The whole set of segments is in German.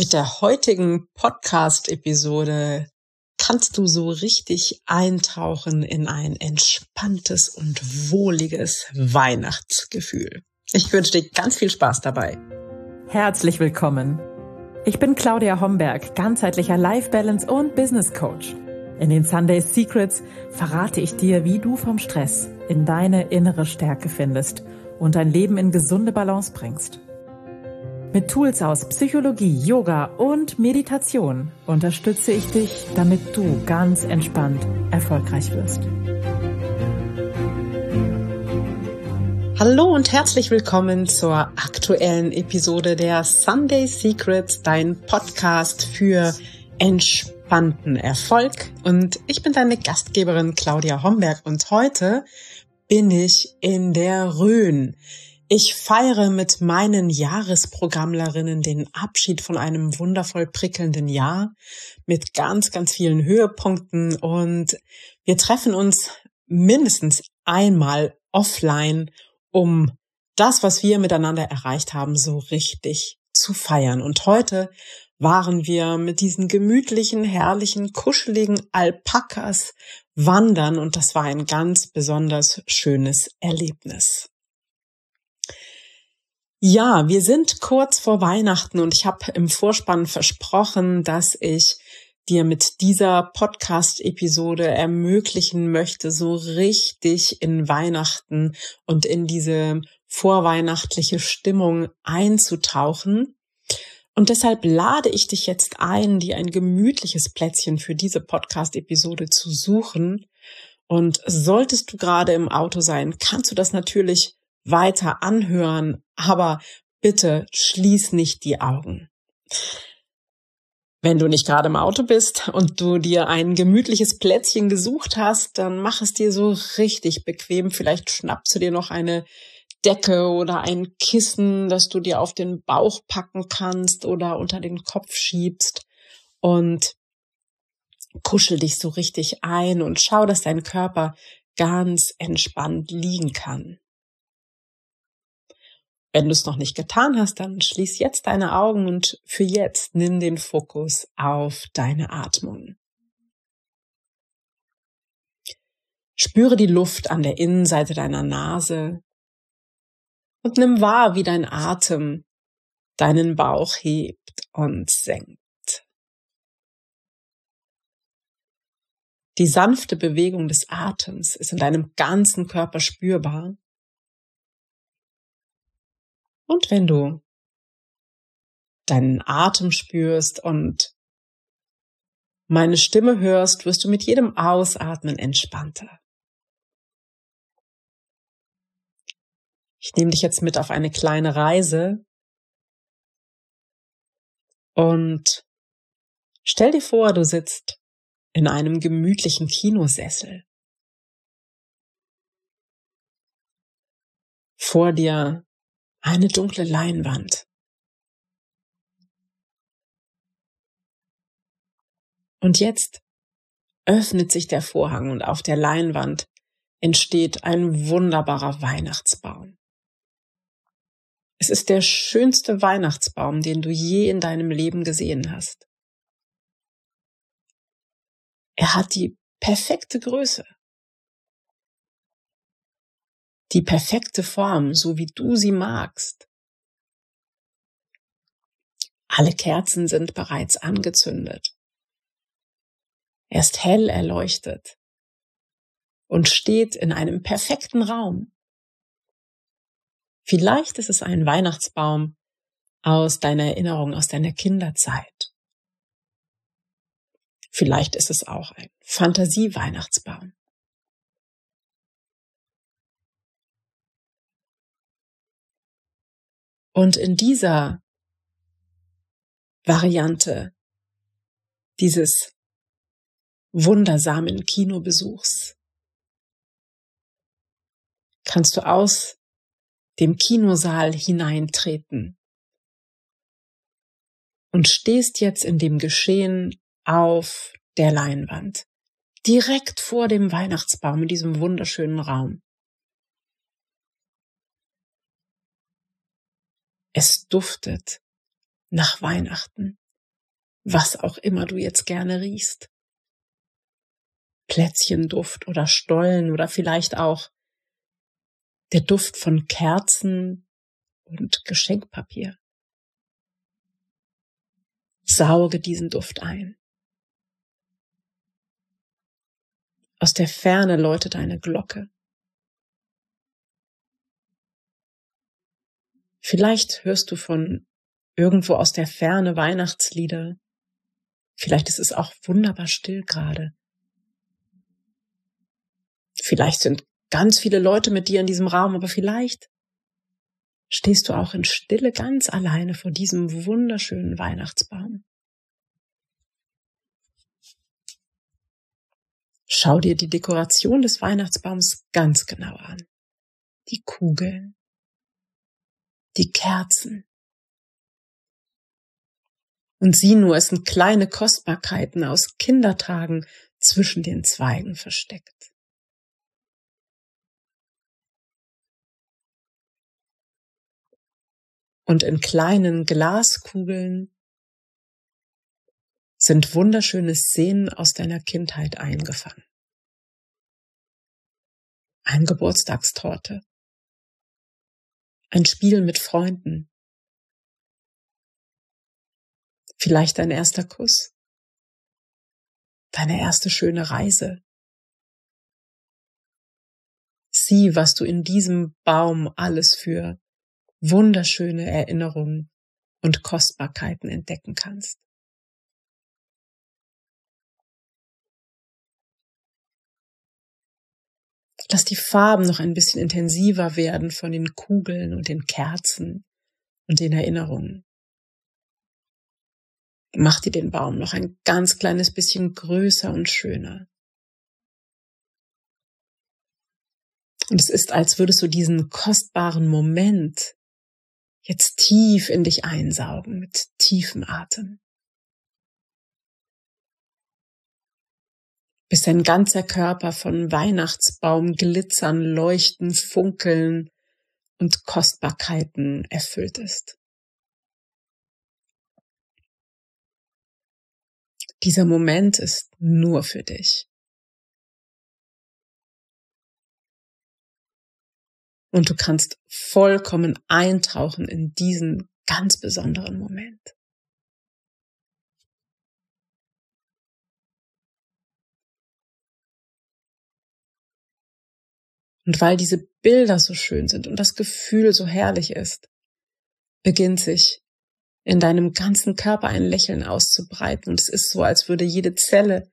Mit der heutigen Podcast-Episode kannst du so richtig eintauchen in ein entspanntes und wohliges Weihnachtsgefühl. Ich wünsche dir ganz viel Spaß dabei. Herzlich willkommen. Ich bin Claudia Homberg, ganzheitlicher Life Balance und Business Coach. In den Sunday Secrets verrate ich dir, wie du vom Stress in deine innere Stärke findest und dein Leben in gesunde Balance bringst. Mit Tools aus Psychologie, Yoga und Meditation unterstütze ich dich, damit du ganz entspannt erfolgreich wirst. Hallo und herzlich willkommen zur aktuellen Episode der Sunday Secrets, dein Podcast für entspannten Erfolg. Und ich bin deine Gastgeberin Claudia Homberg und heute bin ich in der Rhön. Ich feiere mit meinen Jahresprogrammlerinnen den Abschied von einem wundervoll prickelnden Jahr mit ganz, ganz vielen Höhepunkten und wir treffen uns mindestens einmal offline, um das, was wir miteinander erreicht haben, so richtig zu feiern. Und heute waren wir mit diesen gemütlichen, herrlichen, kuscheligen Alpakas wandern und das war ein ganz besonders schönes Erlebnis. Ja, wir sind kurz vor Weihnachten und ich habe im Vorspann versprochen, dass ich dir mit dieser Podcast-Episode ermöglichen möchte, so richtig in Weihnachten und in diese vorweihnachtliche Stimmung einzutauchen. Und deshalb lade ich dich jetzt ein, dir ein gemütliches Plätzchen für diese Podcast-Episode zu suchen. Und solltest du gerade im Auto sein, kannst du das natürlich weiter anhören, aber bitte schließ nicht die Augen. Wenn du nicht gerade im Auto bist und du dir ein gemütliches Plätzchen gesucht hast, dann mach es dir so richtig bequem. Vielleicht schnappst du dir noch eine Decke oder ein Kissen, das du dir auf den Bauch packen kannst oder unter den Kopf schiebst und kuschel dich so richtig ein und schau, dass dein Körper ganz entspannt liegen kann. Wenn du es noch nicht getan hast, dann schließ jetzt deine Augen und für jetzt nimm den Fokus auf deine Atmung. Spüre die Luft an der Innenseite deiner Nase und nimm wahr, wie dein Atem deinen Bauch hebt und senkt. Die sanfte Bewegung des Atems ist in deinem ganzen Körper spürbar und wenn du deinen Atem spürst und meine Stimme hörst, wirst du mit jedem Ausatmen entspannter. Ich nehme dich jetzt mit auf eine kleine Reise und stell dir vor, du sitzt in einem gemütlichen Kinosessel. Vor dir eine dunkle Leinwand. Und jetzt öffnet sich der Vorhang und auf der Leinwand entsteht ein wunderbarer Weihnachtsbaum. Es ist der schönste Weihnachtsbaum, den du je in deinem Leben gesehen hast. Er hat die perfekte Größe die perfekte Form, so wie du sie magst. Alle Kerzen sind bereits angezündet. Er ist hell erleuchtet und steht in einem perfekten Raum. Vielleicht ist es ein Weihnachtsbaum aus deiner Erinnerung, aus deiner Kinderzeit. Vielleicht ist es auch ein Fantasie-Weihnachtsbaum. Und in dieser Variante dieses wundersamen Kinobesuchs kannst du aus dem Kinosaal hineintreten und stehst jetzt in dem Geschehen auf der Leinwand, direkt vor dem Weihnachtsbaum in diesem wunderschönen Raum. Es duftet nach Weihnachten. was auch immer du jetzt gerne riechst. Plätzchenduft oder Stollen oder vielleicht auch der Duft von Kerzen und Geschenkpapier. Sauge diesen Duft ein. Aus der Ferne läutet eine Glocke. Vielleicht hörst du von irgendwo aus der Ferne Weihnachtslieder. Vielleicht ist es auch wunderbar still gerade. Vielleicht sind ganz viele Leute mit dir in diesem Raum, aber vielleicht stehst du auch in Stille ganz alleine vor diesem wunderschönen Weihnachtsbaum. Schau dir die Dekoration des Weihnachtsbaums ganz genau an. Die Kugeln, die Kerzen. Und sieh nur, es sind kleine Kostbarkeiten aus Kindertagen zwischen den Zweigen versteckt. Und in kleinen Glaskugeln sind wunderschöne Szenen aus deiner Kindheit eingefangen. Ein Geburtstagstorte. Ein Spiel mit Freunden. Vielleicht dein erster Kuss. Deine erste schöne Reise. Sieh, was du in diesem Baum alles für wunderschöne Erinnerungen und Kostbarkeiten entdecken kannst. Lass die Farben noch ein bisschen intensiver werden von den Kugeln und den Kerzen und den Erinnerungen. Mach dir den Baum noch ein ganz kleines bisschen größer und schöner. Und es ist, als würdest du diesen kostbaren Moment jetzt tief in dich einsaugen mit tiefem Atem. Bis dein ganzer Körper von Weihnachtsbaum glitzern, leuchten, funkeln und Kostbarkeiten erfüllt ist. Dieser Moment ist nur für dich. Und du kannst vollkommen eintauchen in diesen ganz besonderen Moment. Und weil diese Bilder so schön sind und das Gefühl so herrlich ist, beginnt sich in deinem ganzen Körper ein Lächeln auszubreiten. Und es ist so, als würde jede Zelle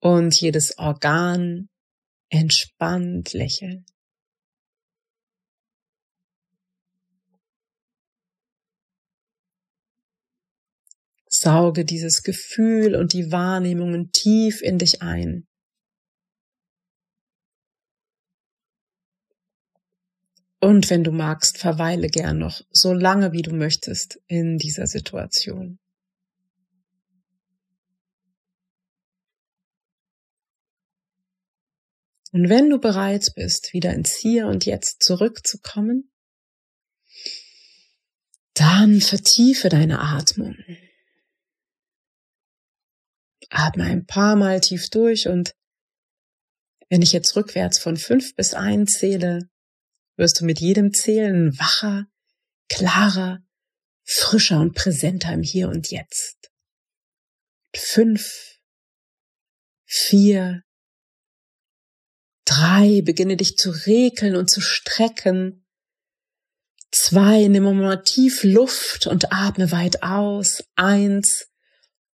und jedes Organ entspannt lächeln. Sauge dieses Gefühl und die Wahrnehmungen tief in dich ein. Und wenn du magst, verweile gern noch so lange wie du möchtest in dieser Situation. Und wenn du bereit bist, wieder ins Hier und Jetzt zurückzukommen, dann vertiefe deine Atmung. Atme ein paar Mal tief durch und wenn ich jetzt rückwärts von fünf bis ein zähle, wirst du mit jedem Zählen wacher, klarer, frischer und präsenter im Hier und Jetzt. Fünf, vier, drei, beginne dich zu regeln und zu strecken. Zwei, nimm mal tief Luft und atme weit aus. Eins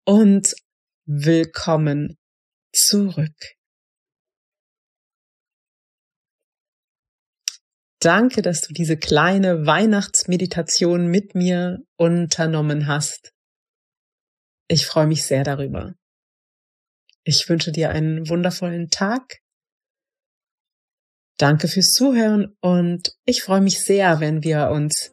und willkommen zurück. Danke, dass du diese kleine Weihnachtsmeditation mit mir unternommen hast. Ich freue mich sehr darüber. Ich wünsche dir einen wundervollen Tag. Danke fürs Zuhören und ich freue mich sehr, wenn wir uns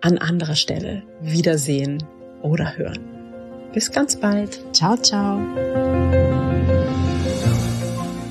an anderer Stelle wiedersehen oder hören. Bis ganz bald. Ciao, ciao.